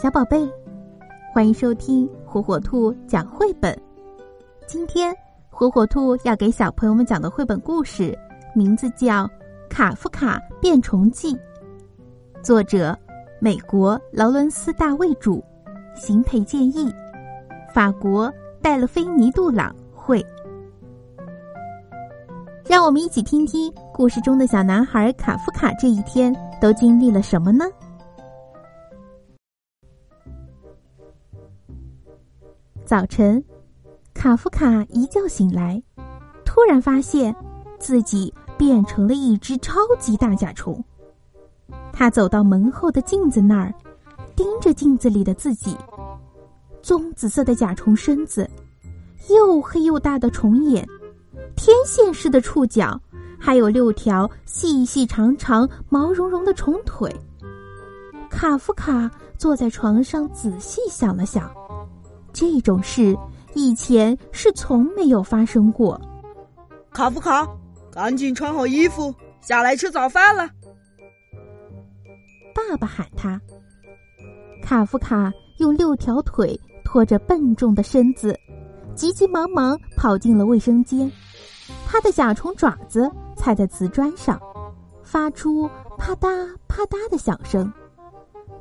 小宝贝，欢迎收听火火兔讲绘本。今天，火火兔要给小朋友们讲的绘本故事名字叫《卡夫卡变虫记》，作者美国劳伦斯·大卫著，邢培建议，法国戴勒菲尼杜朗绘。让我们一起听听故事中的小男孩卡夫卡这一天都经历了什么呢？早晨，卡夫卡一觉醒来，突然发现自己变成了一只超级大甲虫。他走到门后的镜子那儿，盯着镜子里的自己。棕紫色的甲虫身子，又黑又大的虫眼，天线似的触角，还有六条细细长长、毛茸茸的虫腿。卡夫卡坐在床上，仔细想了想。这种事以前是从没有发生过。卡夫卡，赶紧穿好衣服，下来吃早饭了。爸爸喊他。卡夫卡用六条腿拖着笨重的身子，急急忙忙跑进了卫生间。他的甲虫爪子踩在瓷砖上，发出啪嗒啪嗒的响声。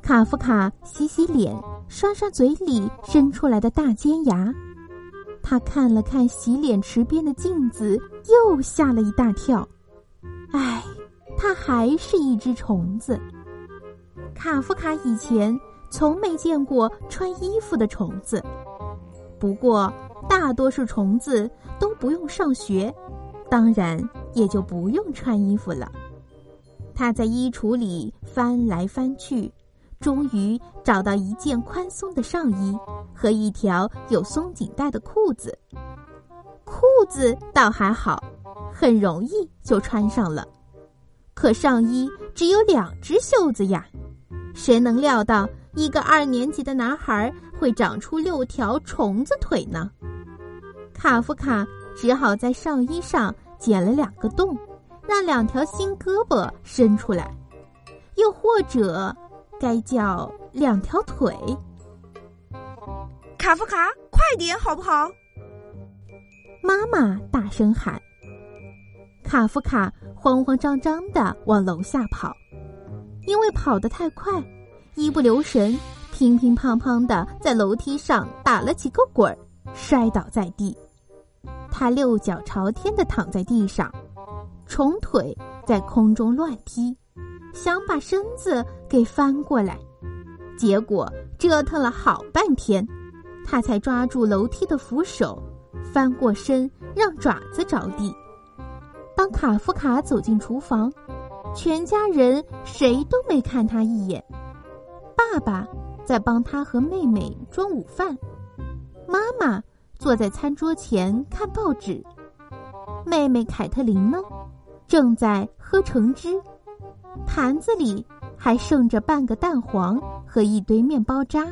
卡夫卡洗洗脸。刷刷嘴里伸出来的大尖牙，他看了看洗脸池边的镜子，又吓了一大跳。唉，他还是一只虫子。卡夫卡以前从没见过穿衣服的虫子，不过大多数虫子都不用上学，当然也就不用穿衣服了。他在衣橱里翻来翻去。终于找到一件宽松的上衣和一条有松紧带的裤子。裤子倒还好，很容易就穿上了。可上衣只有两只袖子呀，谁能料到一个二年级的男孩会长出六条虫子腿呢？卡夫卡只好在上衣上剪了两个洞，让两条新胳膊伸出来，又或者。该叫两条腿。卡夫卡，快点好不好？妈妈大声喊。卡夫卡慌慌张张的往楼下跑，因为跑得太快，一不留神，乒乒乓乓的在楼梯上打了几个滚儿，摔倒在地。他六脚朝天的躺在地上，虫腿在空中乱踢。想把身子给翻过来，结果折腾了好半天，他才抓住楼梯的扶手，翻过身，让爪子着地。当卡夫卡走进厨房，全家人谁都没看他一眼。爸爸在帮他和妹妹装午饭，妈妈坐在餐桌前看报纸，妹妹凯特琳呢，正在喝橙汁。盘子里还剩着半个蛋黄和一堆面包渣，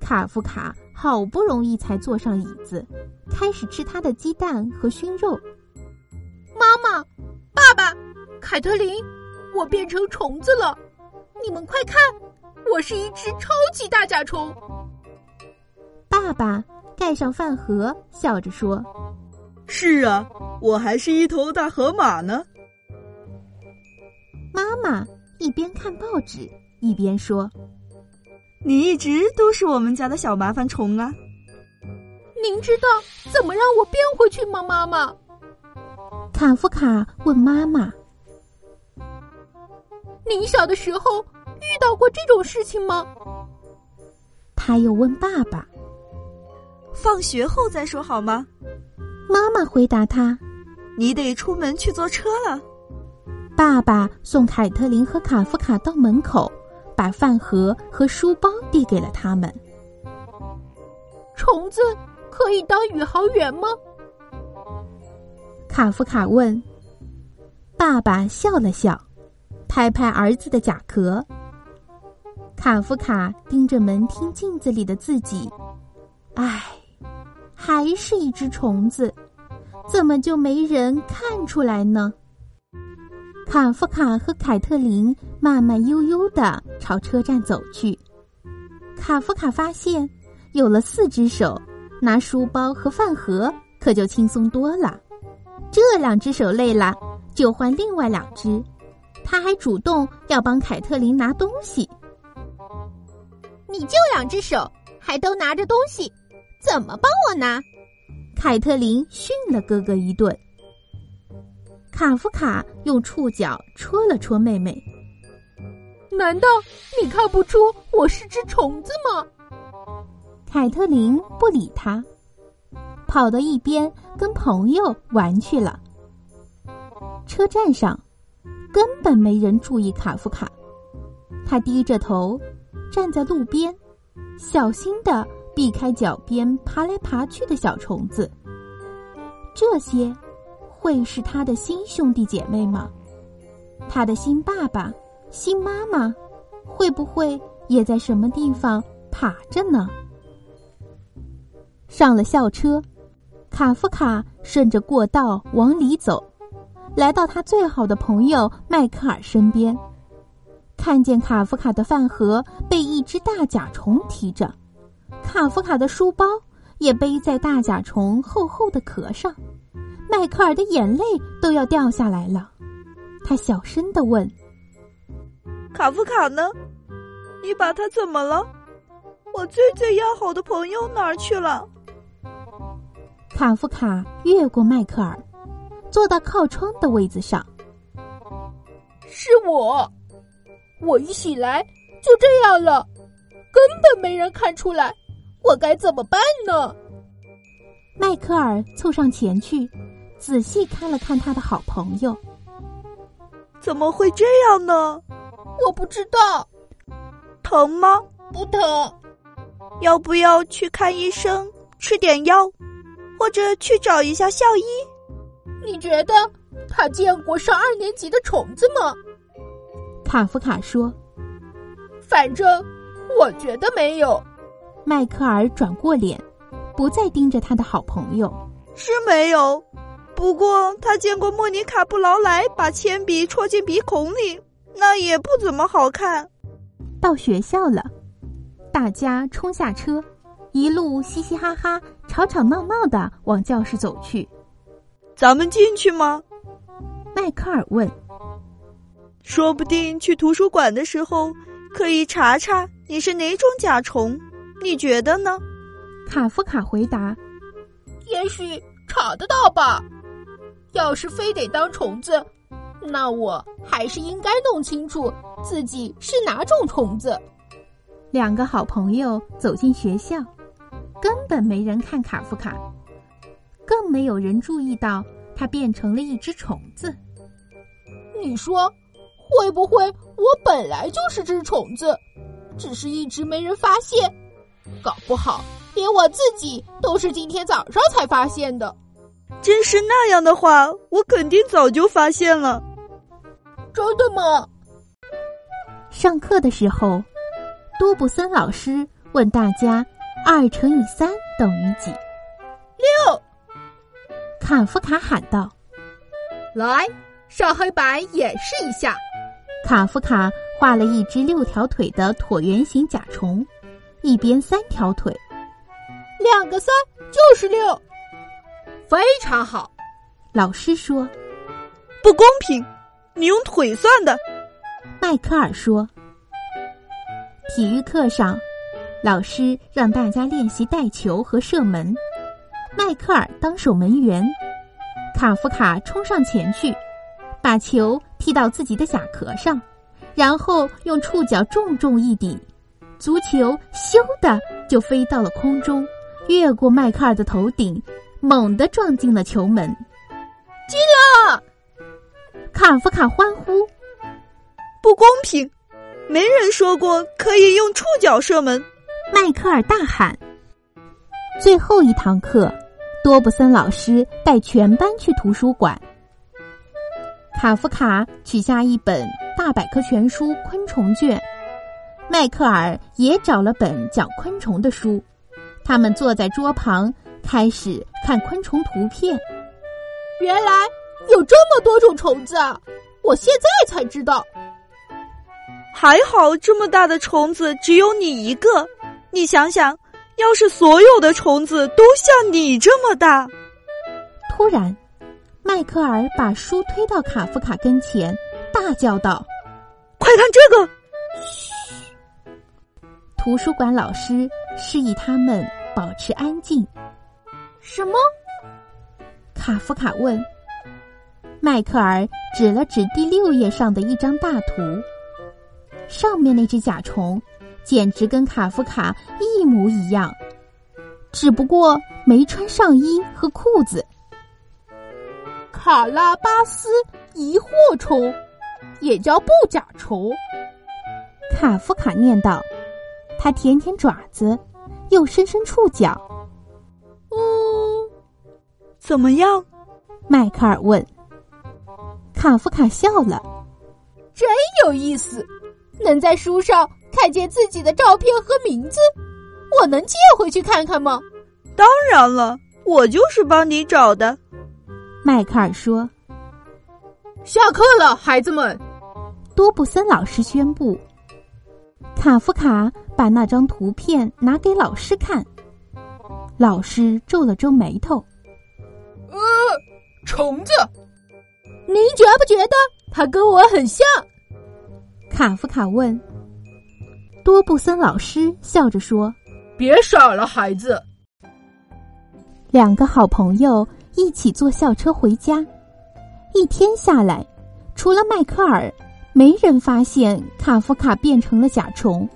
卡夫卡好不容易才坐上椅子，开始吃他的鸡蛋和熏肉。妈妈，爸爸，凯特琳，我变成虫子了，你们快看，我是一只超级大甲虫。爸爸盖上饭盒，笑着说：“是啊，我还是一头大河马呢。”妈妈一边看报纸一边说：“你一直都是我们家的小麻烦虫啊。”您知道怎么让我变回去吗，妈妈？卡夫卡问妈妈：“您小的时候遇到过这种事情吗？”他又问爸爸：“放学后再说好吗？”妈妈回答他：“你得出门去坐车了。”爸爸送凯特琳和卡夫卡到门口，把饭盒和书包递给了他们。虫子可以当宇航员吗？卡夫卡问。爸爸笑了笑，拍拍儿子的甲壳。卡夫卡盯着门厅镜子里的自己，唉，还是一只虫子，怎么就没人看出来呢？卡夫卡和凯特琳慢慢悠悠的朝车站走去，卡夫卡发现，有了四只手，拿书包和饭盒可就轻松多了。这两只手累了，就换另外两只。他还主动要帮凯特琳拿东西。你就两只手，还都拿着东西，怎么帮我拿？凯特琳训了哥哥一顿。卡夫卡用触角戳了戳妹妹。难道你看不出我是只虫子吗？凯特琳不理他，跑到一边跟朋友玩去了。车站上根本没人注意卡夫卡，他低着头站在路边，小心的避开脚边爬来爬去的小虫子。这些会是他的新兄弟姐妹吗？他的新爸爸？新妈妈会不会也在什么地方爬着呢？上了校车，卡夫卡顺着过道往里走，来到他最好的朋友迈克尔身边，看见卡夫卡的饭盒被一只大甲虫提着，卡夫卡的书包也背在大甲虫厚厚的壳上，迈克尔的眼泪都要掉下来了。他小声的问。卡夫卡呢？你把他怎么了？我最最要好的朋友哪儿去了？卡夫卡越过迈克尔，坐到靠窗的位子上。是我，我一醒来就这样了，根本没人看出来，我该怎么办呢？迈克尔凑上前去，仔细看了看他的好朋友。怎么会这样呢？我不知道，疼吗？不疼。要不要去看医生，吃点药，或者去找一下校医？你觉得他见过上二年级的虫子吗？卡夫卡说：“反正我觉得没有。”迈克尔转过脸，不再盯着他的好朋友。是没有，不过他见过莫妮卡·布劳莱把铅笔戳进鼻孔里。那也不怎么好看。到学校了，大家冲下车，一路嘻嘻哈哈、吵吵闹闹的往教室走去。咱们进去吗？迈克尔问。说不定去图书馆的时候可以查查你是哪种甲虫，你觉得呢？卡夫卡回答：“也许查得到吧。要是非得当虫子。”那我还是应该弄清楚自己是哪种虫子。两个好朋友走进学校，根本没人看卡夫卡，更没有人注意到他变成了一只虫子。你说，会不会我本来就是只虫子，只是一直没人发现？搞不好连我自己都是今天早上才发现的。真是那样的话，我肯定早就发现了。真的吗？上课的时候，多布森老师问大家：“二乘以三等于几？”六。卡夫卡喊道：“来，上黑板演示一下。”卡夫卡画了一只六条腿的椭圆形甲虫，一边三条腿，两个三就是六，非常好。老师说：“不公平。”你用腿算的，迈克尔说。体育课上，老师让大家练习带球和射门。迈克尔当守门员，卡夫卡冲上前去，把球踢到自己的甲壳上，然后用触角重重一抵，足球咻的就飞到了空中，越过迈克尔的头顶，猛地撞进了球门，进了。卡夫卡欢呼：“不公平！没人说过可以用触角射门。”迈克尔大喊。最后一堂课，多布森老师带全班去图书馆。卡夫卡取下一本大百科全书昆虫卷，迈克尔也找了本讲昆虫的书。他们坐在桌旁，开始看昆虫图片。原来。有这么多种虫子，我现在才知道。还好这么大的虫子只有你一个，你想想，要是所有的虫子都像你这么大……突然，迈克尔把书推到卡夫卡跟前，大叫道：“快看这个！”嘘。图书馆老师示意他们保持安静。什么？卡夫卡问。迈克尔指了指第六页上的一张大图，上面那只甲虫简直跟卡夫卡一模一样，只不过没穿上衣和裤子。卡拉巴斯疑惑虫，也叫布甲虫。卡夫卡念道：“他舔舔爪子，又伸伸触角。”嗯，怎么样？迈克尔问。卡夫卡笑了，真有意思，能在书上看见自己的照片和名字，我能借回去看看吗？当然了，我就是帮你找的。迈克尔说。下课了，孩子们，多布森老师宣布。卡夫卡把那张图片拿给老师看，老师皱了皱眉头。呃，虫子。您觉不觉得他跟我很像？卡夫卡问。多布森老师笑着说：“别傻了，孩子。”两个好朋友一起坐校车回家。一天下来，除了迈克尔，没人发现卡夫卡变成了甲虫。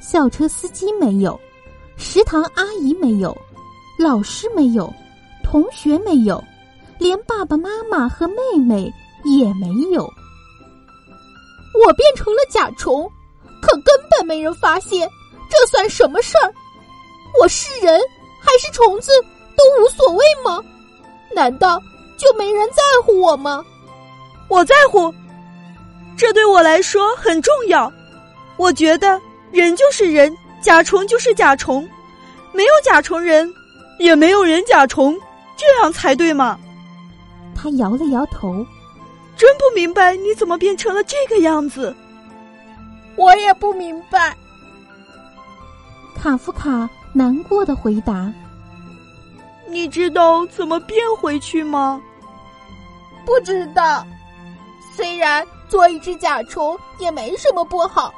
校车司机没有，食堂阿姨没有，老师没有，同学没有。连爸爸妈妈和妹妹也没有。我变成了甲虫，可根本没人发现，这算什么事儿？我是人还是虫子都无所谓吗？难道就没人在乎我吗？我在乎，这对我来说很重要。我觉得人就是人，甲虫就是甲虫，没有甲虫人，也没有人甲虫，这样才对嘛。他摇了摇头，真不明白你怎么变成了这个样子。我也不明白。卡夫卡难过的回答：“你知道怎么变回去吗？”不知道。虽然做一只甲虫也没什么不好，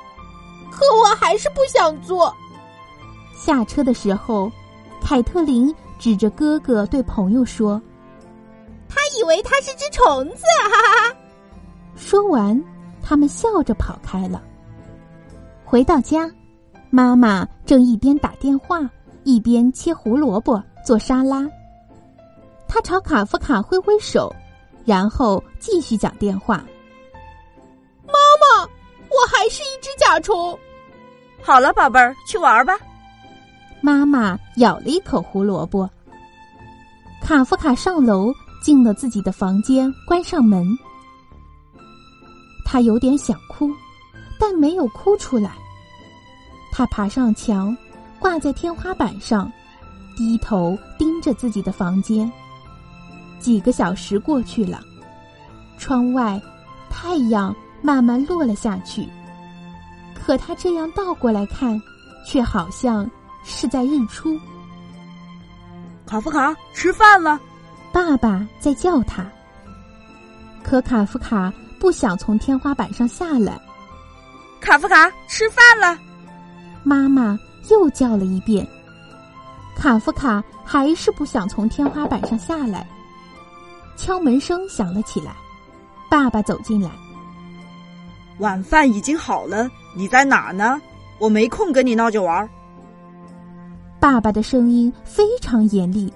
可我还是不想做。下车的时候，凯特琳指着哥哥对朋友说。他以为他是只虫子，哈哈哈！说完，他们笑着跑开了。回到家，妈妈正一边打电话一边切胡萝卜做沙拉。他朝卡夫卡挥挥手，然后继续讲电话：“妈妈，我还是一只甲虫。”好了，宝贝儿，去玩吧。妈妈咬了一口胡萝卜。卡夫卡上楼。进了自己的房间，关上门。他有点想哭，但没有哭出来。他爬上墙，挂在天花板上，低头盯着自己的房间。几个小时过去了，窗外太阳慢慢落了下去。可他这样倒过来看，却好像是在日出。卡夫卡，吃饭了。爸爸在叫他，可卡夫卡不想从天花板上下来。卡夫卡，吃饭了。妈妈又叫了一遍，卡夫卡还是不想从天花板上下来。敲门声响了起来，爸爸走进来。晚饭已经好了，你在哪呢？我没空跟你闹着玩。爸爸的声音非常严厉。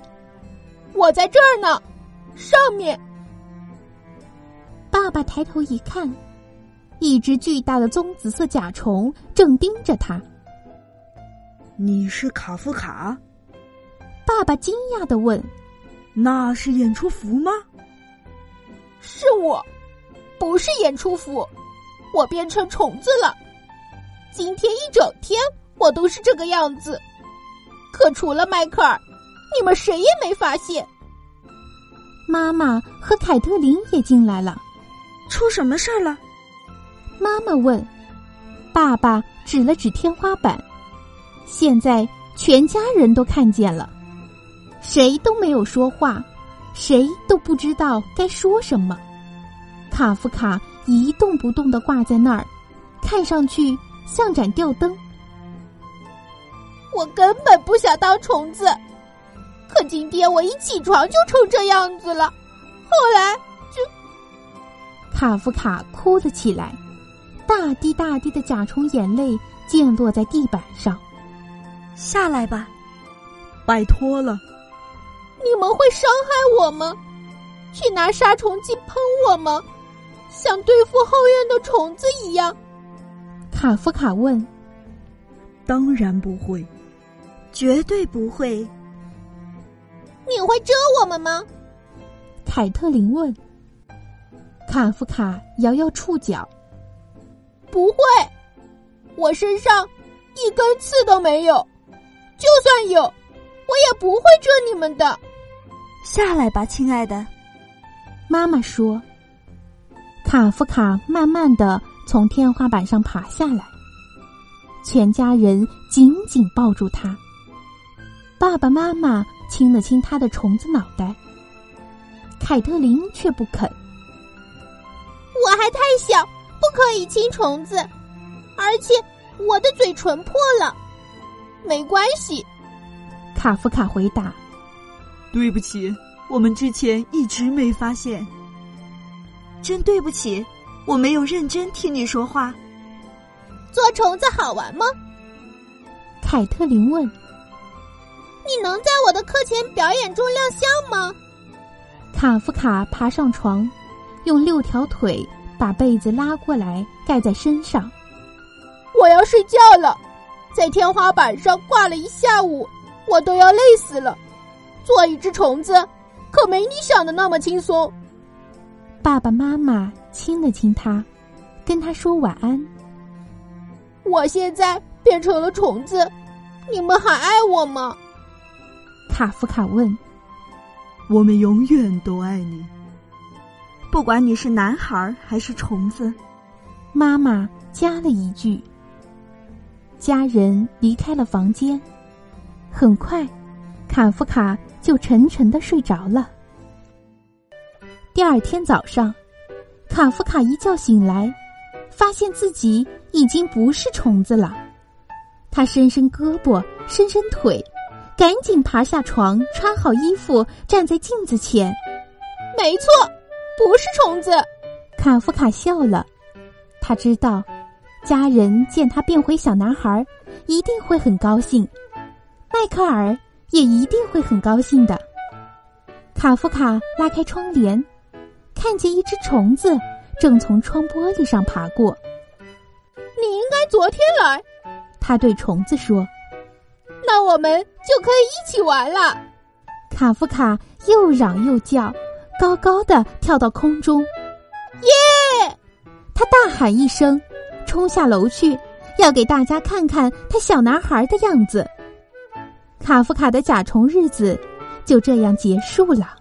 我在这儿呢，上面。爸爸抬头一看，一只巨大的棕紫色甲虫正盯着他。你是卡夫卡？爸爸惊讶的问：“那是演出服吗？”是我，不是演出服，我变成虫子了。今天一整天我都是这个样子，可除了迈克尔。你们谁也没发现。妈妈和凯特琳也进来了。出什么事儿了？妈妈问。爸爸指了指天花板。现在全家人都看见了，谁都没有说话，谁都不知道该说什么。卡夫卡一动不动的挂在那儿，看上去像盏吊灯。我根本不想当虫子，可今天我一起床就成这样子了。后来就……卡夫卡哭了起来，大滴大滴的甲虫眼泪溅落在地板上。下来吧，拜托了。你们会伤害我吗？去拿杀虫剂喷我吗？像对付后院的虫子一样？卡夫卡问。当然不会。绝对不会。你会蛰我们吗？凯特琳问。卡夫卡摇摇触角。不会，我身上一根刺都没有。就算有，我也不会蛰你们的。下来吧，亲爱的。妈妈说。卡夫卡慢慢的从天花板上爬下来，全家人紧紧抱住他。爸爸妈妈亲了亲他的虫子脑袋，凯特琳却不肯。我还太小，不可以亲虫子，而且我的嘴唇破了。没关系，卡夫卡回答。对不起，我们之前一直没发现。真对不起，我没有认真听你说话。做虫子好玩吗？凯特琳问。你能在我的课前表演中亮相吗？卡夫卡爬上床，用六条腿把被子拉过来盖在身上。我要睡觉了，在天花板上挂了一下午，我都要累死了。做一只虫子可没你想的那么轻松。爸爸妈妈亲了亲他，跟他说晚安。我现在变成了虫子，你们还爱我吗？卡夫卡问：“我们永远都爱你，不管你是男孩还是虫子。”妈妈加了一句。家人离开了房间，很快，卡夫卡就沉沉的睡着了。第二天早上，卡夫卡一觉醒来，发现自己已经不是虫子了。他伸伸胳膊，伸伸腿。赶紧爬下床，穿好衣服，站在镜子前。没错，不是虫子。卡夫卡笑了，他知道，家人见他变回小男孩，一定会很高兴。迈克尔也一定会很高兴的。卡夫卡拉开窗帘，看见一只虫子正从窗玻璃上爬过。你应该昨天来，他对虫子说。那我们就可以一起玩了。卡夫卡又嚷又叫，高高的跳到空中，耶！他大喊一声，冲下楼去，要给大家看看他小男孩的样子。卡夫卡的甲虫日子就这样结束了。